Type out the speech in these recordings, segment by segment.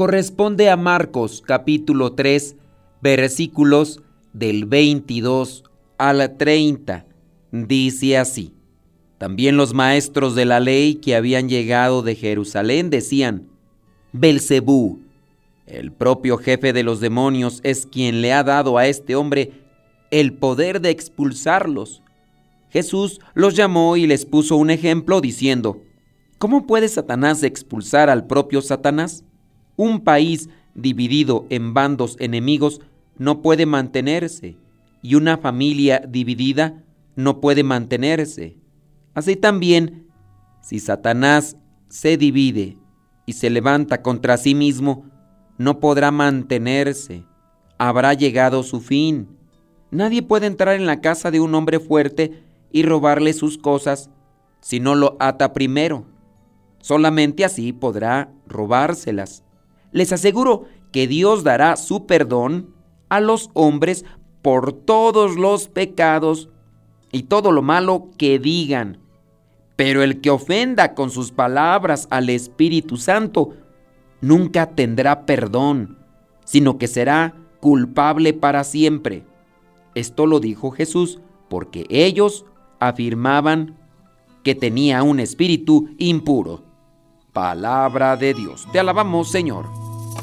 corresponde a Marcos capítulo 3 versículos del 22 al 30. Dice así. También los maestros de la ley que habían llegado de Jerusalén decían, Belcebú, el propio jefe de los demonios, es quien le ha dado a este hombre el poder de expulsarlos. Jesús los llamó y les puso un ejemplo diciendo, ¿Cómo puede Satanás expulsar al propio Satanás? Un país dividido en bandos enemigos no puede mantenerse y una familia dividida no puede mantenerse. Así también, si Satanás se divide y se levanta contra sí mismo, no podrá mantenerse, habrá llegado su fin. Nadie puede entrar en la casa de un hombre fuerte y robarle sus cosas si no lo ata primero. Solamente así podrá robárselas. Les aseguro que Dios dará su perdón a los hombres por todos los pecados y todo lo malo que digan. Pero el que ofenda con sus palabras al Espíritu Santo nunca tendrá perdón, sino que será culpable para siempre. Esto lo dijo Jesús porque ellos afirmaban que tenía un espíritu impuro. Palabra de Dios. Te alabamos, Señor.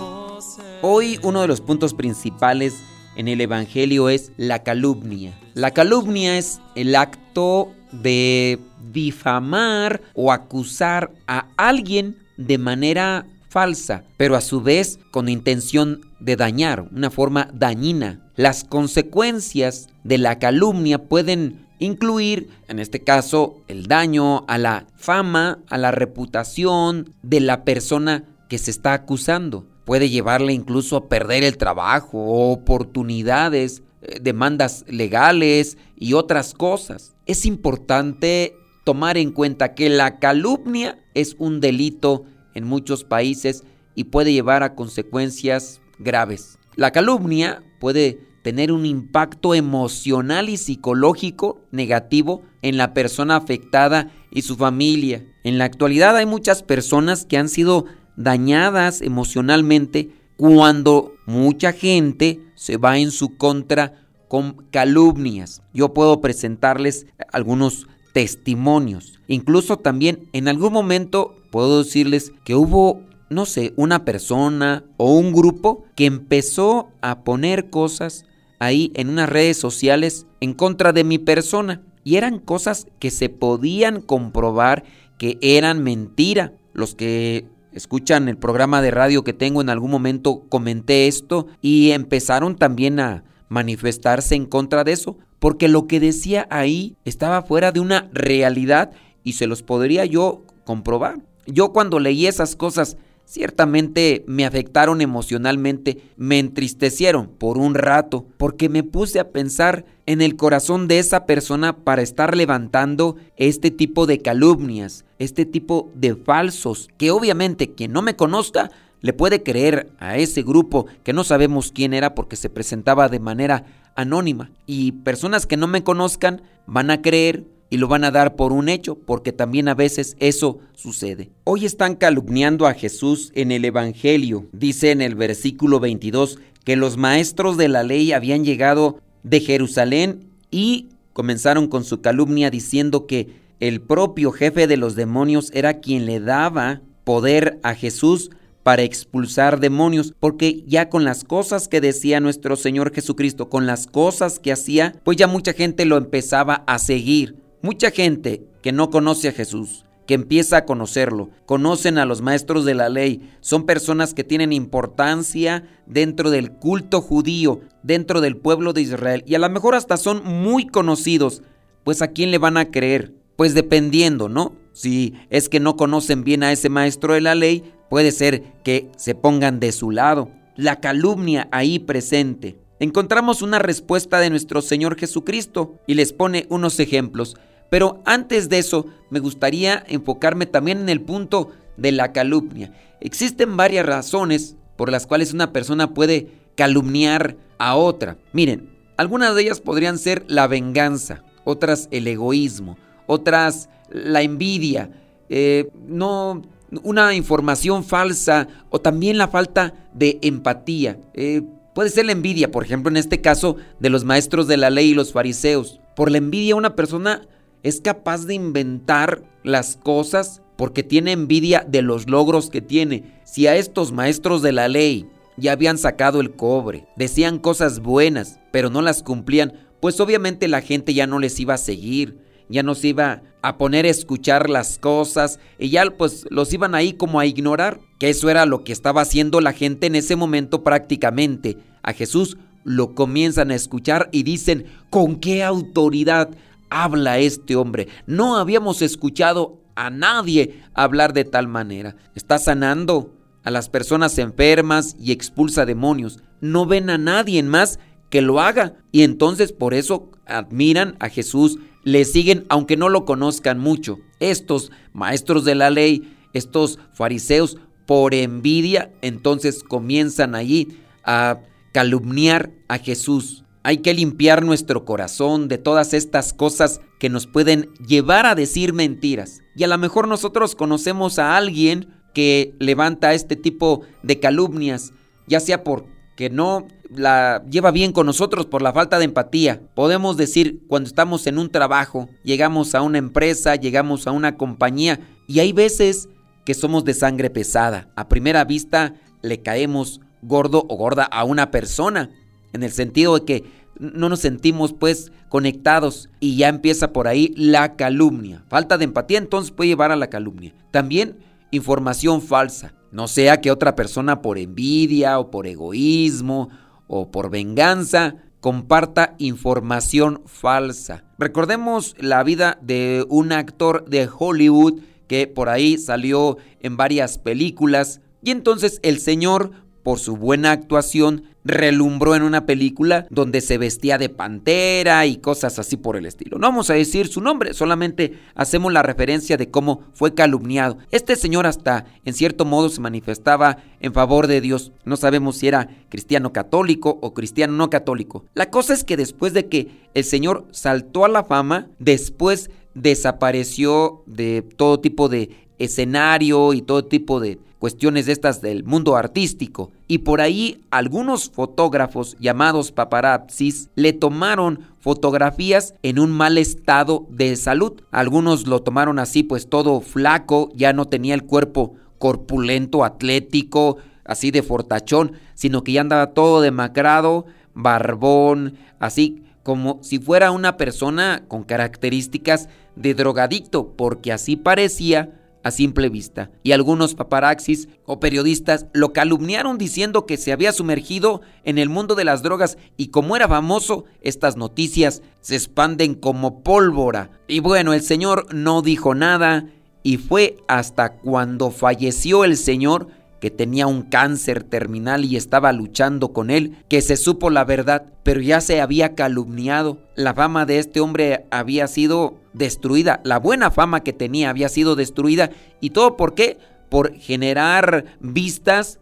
Oh, Hoy uno de los puntos principales en el Evangelio es la calumnia. La calumnia es el acto de difamar o acusar a alguien de manera falsa, pero a su vez con intención de dañar, una forma dañina. Las consecuencias de la calumnia pueden incluir, en este caso, el daño a la fama, a la reputación de la persona que se está acusando. Puede llevarle incluso a perder el trabajo, oportunidades, eh, demandas legales y otras cosas. Es importante tomar en cuenta que la calumnia es un delito en muchos países y puede llevar a consecuencias graves. La calumnia puede tener un impacto emocional y psicológico negativo en la persona afectada y su familia. En la actualidad hay muchas personas que han sido dañadas emocionalmente cuando mucha gente se va en su contra con calumnias. Yo puedo presentarles algunos testimonios. Incluso también en algún momento puedo decirles que hubo no sé, una persona o un grupo que empezó a poner cosas ahí en unas redes sociales en contra de mi persona. Y eran cosas que se podían comprobar que eran mentira. Los que escuchan el programa de radio que tengo en algún momento comenté esto y empezaron también a manifestarse en contra de eso, porque lo que decía ahí estaba fuera de una realidad y se los podría yo comprobar. Yo cuando leí esas cosas Ciertamente me afectaron emocionalmente, me entristecieron por un rato, porque me puse a pensar en el corazón de esa persona para estar levantando este tipo de calumnias, este tipo de falsos, que obviamente quien no me conozca le puede creer a ese grupo que no sabemos quién era porque se presentaba de manera anónima. Y personas que no me conozcan van a creer y lo van a dar por un hecho, porque también a veces eso sucede. Hoy están calumniando a Jesús en el Evangelio. Dice en el versículo 22 que los maestros de la ley habían llegado de Jerusalén y comenzaron con su calumnia diciendo que el propio jefe de los demonios era quien le daba poder a Jesús para expulsar demonios, porque ya con las cosas que decía nuestro Señor Jesucristo, con las cosas que hacía, pues ya mucha gente lo empezaba a seguir. Mucha gente que no conoce a Jesús, que empieza a conocerlo, conocen a los maestros de la ley, son personas que tienen importancia dentro del culto judío, dentro del pueblo de Israel, y a lo mejor hasta son muy conocidos, pues a quién le van a creer, pues dependiendo, ¿no? Si es que no conocen bien a ese maestro de la ley, puede ser que se pongan de su lado. La calumnia ahí presente. Encontramos una respuesta de nuestro Señor Jesucristo y les pone unos ejemplos. Pero antes de eso, me gustaría enfocarme también en el punto de la calumnia. Existen varias razones por las cuales una persona puede calumniar a otra. Miren, algunas de ellas podrían ser la venganza, otras el egoísmo, otras la envidia, eh, no una información falsa o también la falta de empatía. Eh, puede ser la envidia, por ejemplo, en este caso de los maestros de la ley y los fariseos. Por la envidia una persona es capaz de inventar las cosas porque tiene envidia de los logros que tiene. Si a estos maestros de la ley ya habían sacado el cobre, decían cosas buenas, pero no las cumplían, pues obviamente la gente ya no les iba a seguir, ya no se iba a poner a escuchar las cosas y ya pues los iban ahí como a ignorar, que eso era lo que estaba haciendo la gente en ese momento prácticamente. A Jesús lo comienzan a escuchar y dicen, ¿con qué autoridad habla este hombre? No habíamos escuchado a nadie hablar de tal manera. Está sanando a las personas enfermas y expulsa demonios. No ven a nadie más que lo haga y entonces por eso admiran a Jesús, le siguen aunque no lo conozcan mucho. Estos maestros de la ley, estos fariseos, por envidia, entonces comienzan allí a calumniar a Jesús. Hay que limpiar nuestro corazón de todas estas cosas que nos pueden llevar a decir mentiras. Y a lo mejor nosotros conocemos a alguien que levanta este tipo de calumnias, ya sea porque no la lleva bien con nosotros por la falta de empatía. Podemos decir cuando estamos en un trabajo, llegamos a una empresa, llegamos a una compañía y hay veces que somos de sangre pesada. A primera vista le caemos gordo o gorda a una persona, en el sentido de que no nos sentimos pues conectados y ya empieza por ahí la calumnia. Falta de empatía entonces puede llevar a la calumnia. También información falsa. No sea que otra persona por envidia o por egoísmo o por venganza comparta información falsa. Recordemos la vida de un actor de Hollywood que por ahí salió en varias películas y entonces el señor por su buena actuación, relumbró en una película donde se vestía de pantera y cosas así por el estilo. No vamos a decir su nombre, solamente hacemos la referencia de cómo fue calumniado. Este señor hasta en cierto modo se manifestaba en favor de Dios. No sabemos si era cristiano católico o cristiano no católico. La cosa es que después de que el señor saltó a la fama, después desapareció de todo tipo de escenario y todo tipo de cuestiones de estas del mundo artístico. Y por ahí algunos fotógrafos llamados paparazzis le tomaron fotografías en un mal estado de salud. Algunos lo tomaron así pues todo flaco, ya no tenía el cuerpo corpulento, atlético, así de fortachón, sino que ya andaba todo demacrado, barbón, así como si fuera una persona con características de drogadicto, porque así parecía a simple vista, y algunos paparaxis o periodistas lo calumniaron diciendo que se había sumergido en el mundo de las drogas y como era famoso, estas noticias se expanden como pólvora. Y bueno, el señor no dijo nada y fue hasta cuando falleció el señor que tenía un cáncer terminal y estaba luchando con él, que se supo la verdad, pero ya se había calumniado. La fama de este hombre había sido destruida, la buena fama que tenía había sido destruida. ¿Y todo por qué? Por generar vistas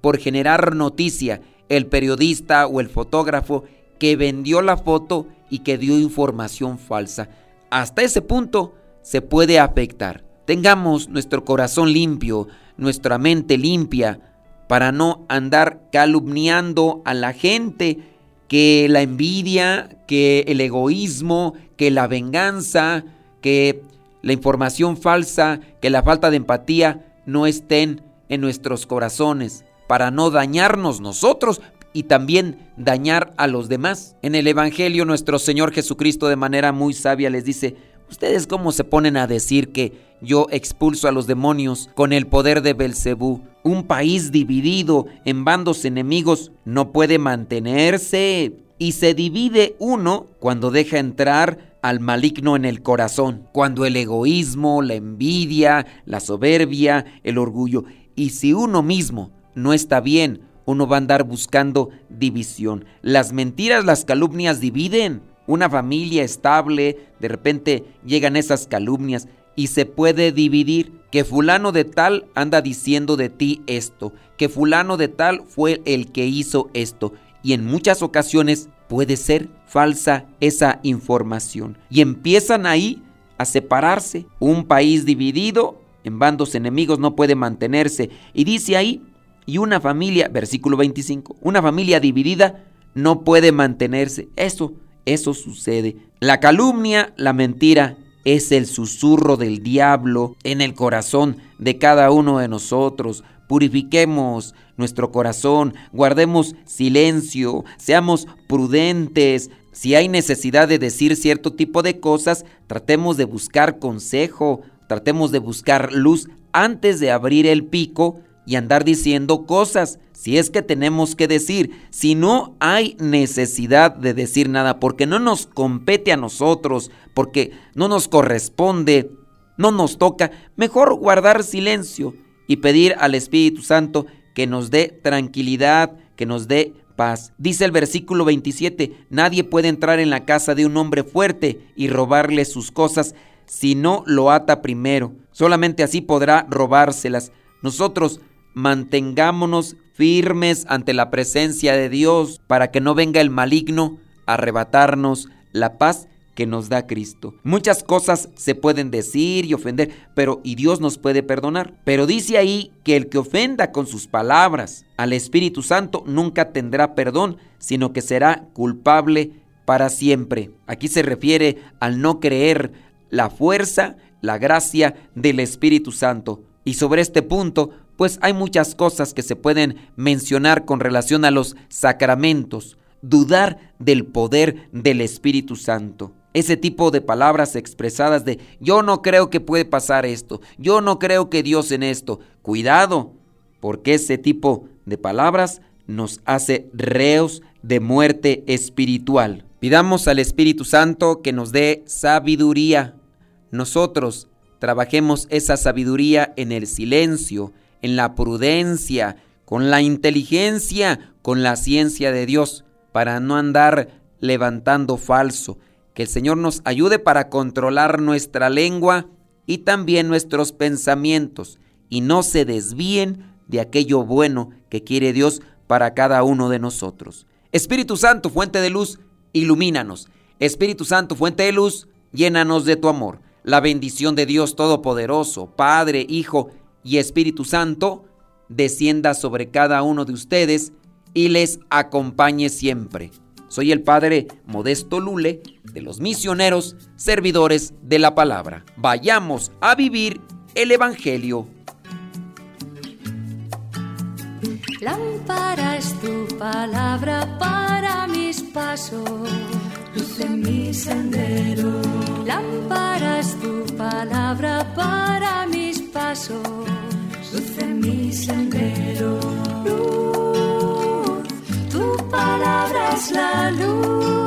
por generar noticia el periodista o el fotógrafo que vendió la foto y que dio información falsa. Hasta ese punto se puede afectar. Tengamos nuestro corazón limpio, nuestra mente limpia, para no andar calumniando a la gente que la envidia, que el egoísmo, que la venganza, que la información falsa, que la falta de empatía no estén en nuestros corazones, para no dañarnos nosotros y también dañar a los demás. En el Evangelio nuestro Señor Jesucristo de manera muy sabia les dice, ¿ustedes cómo se ponen a decir que yo expulso a los demonios con el poder de Belcebú? Un país dividido en bandos enemigos no puede mantenerse y se divide uno cuando deja entrar al maligno en el corazón, cuando el egoísmo, la envidia, la soberbia, el orgullo, y si uno mismo no está bien, uno va a andar buscando división. Las mentiras, las calumnias dividen. Una familia estable, de repente llegan esas calumnias y se puede dividir. Que fulano de tal anda diciendo de ti esto, que fulano de tal fue el que hizo esto. Y en muchas ocasiones puede ser falsa esa información. Y empiezan ahí a separarse. Un país dividido en bandos enemigos no puede mantenerse. Y dice ahí, y una familia, versículo 25, una familia dividida no puede mantenerse. Eso, eso sucede. La calumnia, la mentira, es el susurro del diablo en el corazón de cada uno de nosotros. Purifiquemos nuestro corazón, guardemos silencio, seamos prudentes. Si hay necesidad de decir cierto tipo de cosas, tratemos de buscar consejo, tratemos de buscar luz antes de abrir el pico y andar diciendo cosas, si es que tenemos que decir, si no hay necesidad de decir nada, porque no nos compete a nosotros, porque no nos corresponde, no nos toca, mejor guardar silencio y pedir al Espíritu Santo que nos dé tranquilidad, que nos dé paz. Dice el versículo 27, nadie puede entrar en la casa de un hombre fuerte y robarle sus cosas si no lo ata primero. Solamente así podrá robárselas. Nosotros mantengámonos firmes ante la presencia de Dios para que no venga el maligno a arrebatarnos la paz que nos da Cristo. Muchas cosas se pueden decir y ofender, pero y Dios nos puede perdonar. Pero dice ahí que el que ofenda con sus palabras al Espíritu Santo nunca tendrá perdón, sino que será culpable para siempre. Aquí se refiere al no creer la fuerza, la gracia del Espíritu Santo. Y sobre este punto pues hay muchas cosas que se pueden mencionar con relación a los sacramentos, dudar del poder del Espíritu Santo. Ese tipo de palabras expresadas de yo no creo que puede pasar esto, yo no creo que Dios en esto. Cuidado, porque ese tipo de palabras nos hace reos de muerte espiritual. Pidamos al Espíritu Santo que nos dé sabiduría. Nosotros trabajemos esa sabiduría en el silencio, en la prudencia, con la inteligencia, con la ciencia de Dios, para no andar levantando falso. Que el Señor nos ayude para controlar nuestra lengua y también nuestros pensamientos y no se desvíen de aquello bueno que quiere Dios para cada uno de nosotros. Espíritu Santo, fuente de luz, ilumínanos. Espíritu Santo, fuente de luz, llénanos de tu amor. La bendición de Dios Todopoderoso, Padre, Hijo y Espíritu Santo descienda sobre cada uno de ustedes y les acompañe siempre. Soy el Padre Modesto Lule de los misioneros servidores de la palabra. Vayamos a vivir el Evangelio. Lámpara es tu palabra para mis pasos, luz en mi sendero. Lámpara es tu palabra para mis pasos, luz en mi sendero. Luz, tu palabra es la luz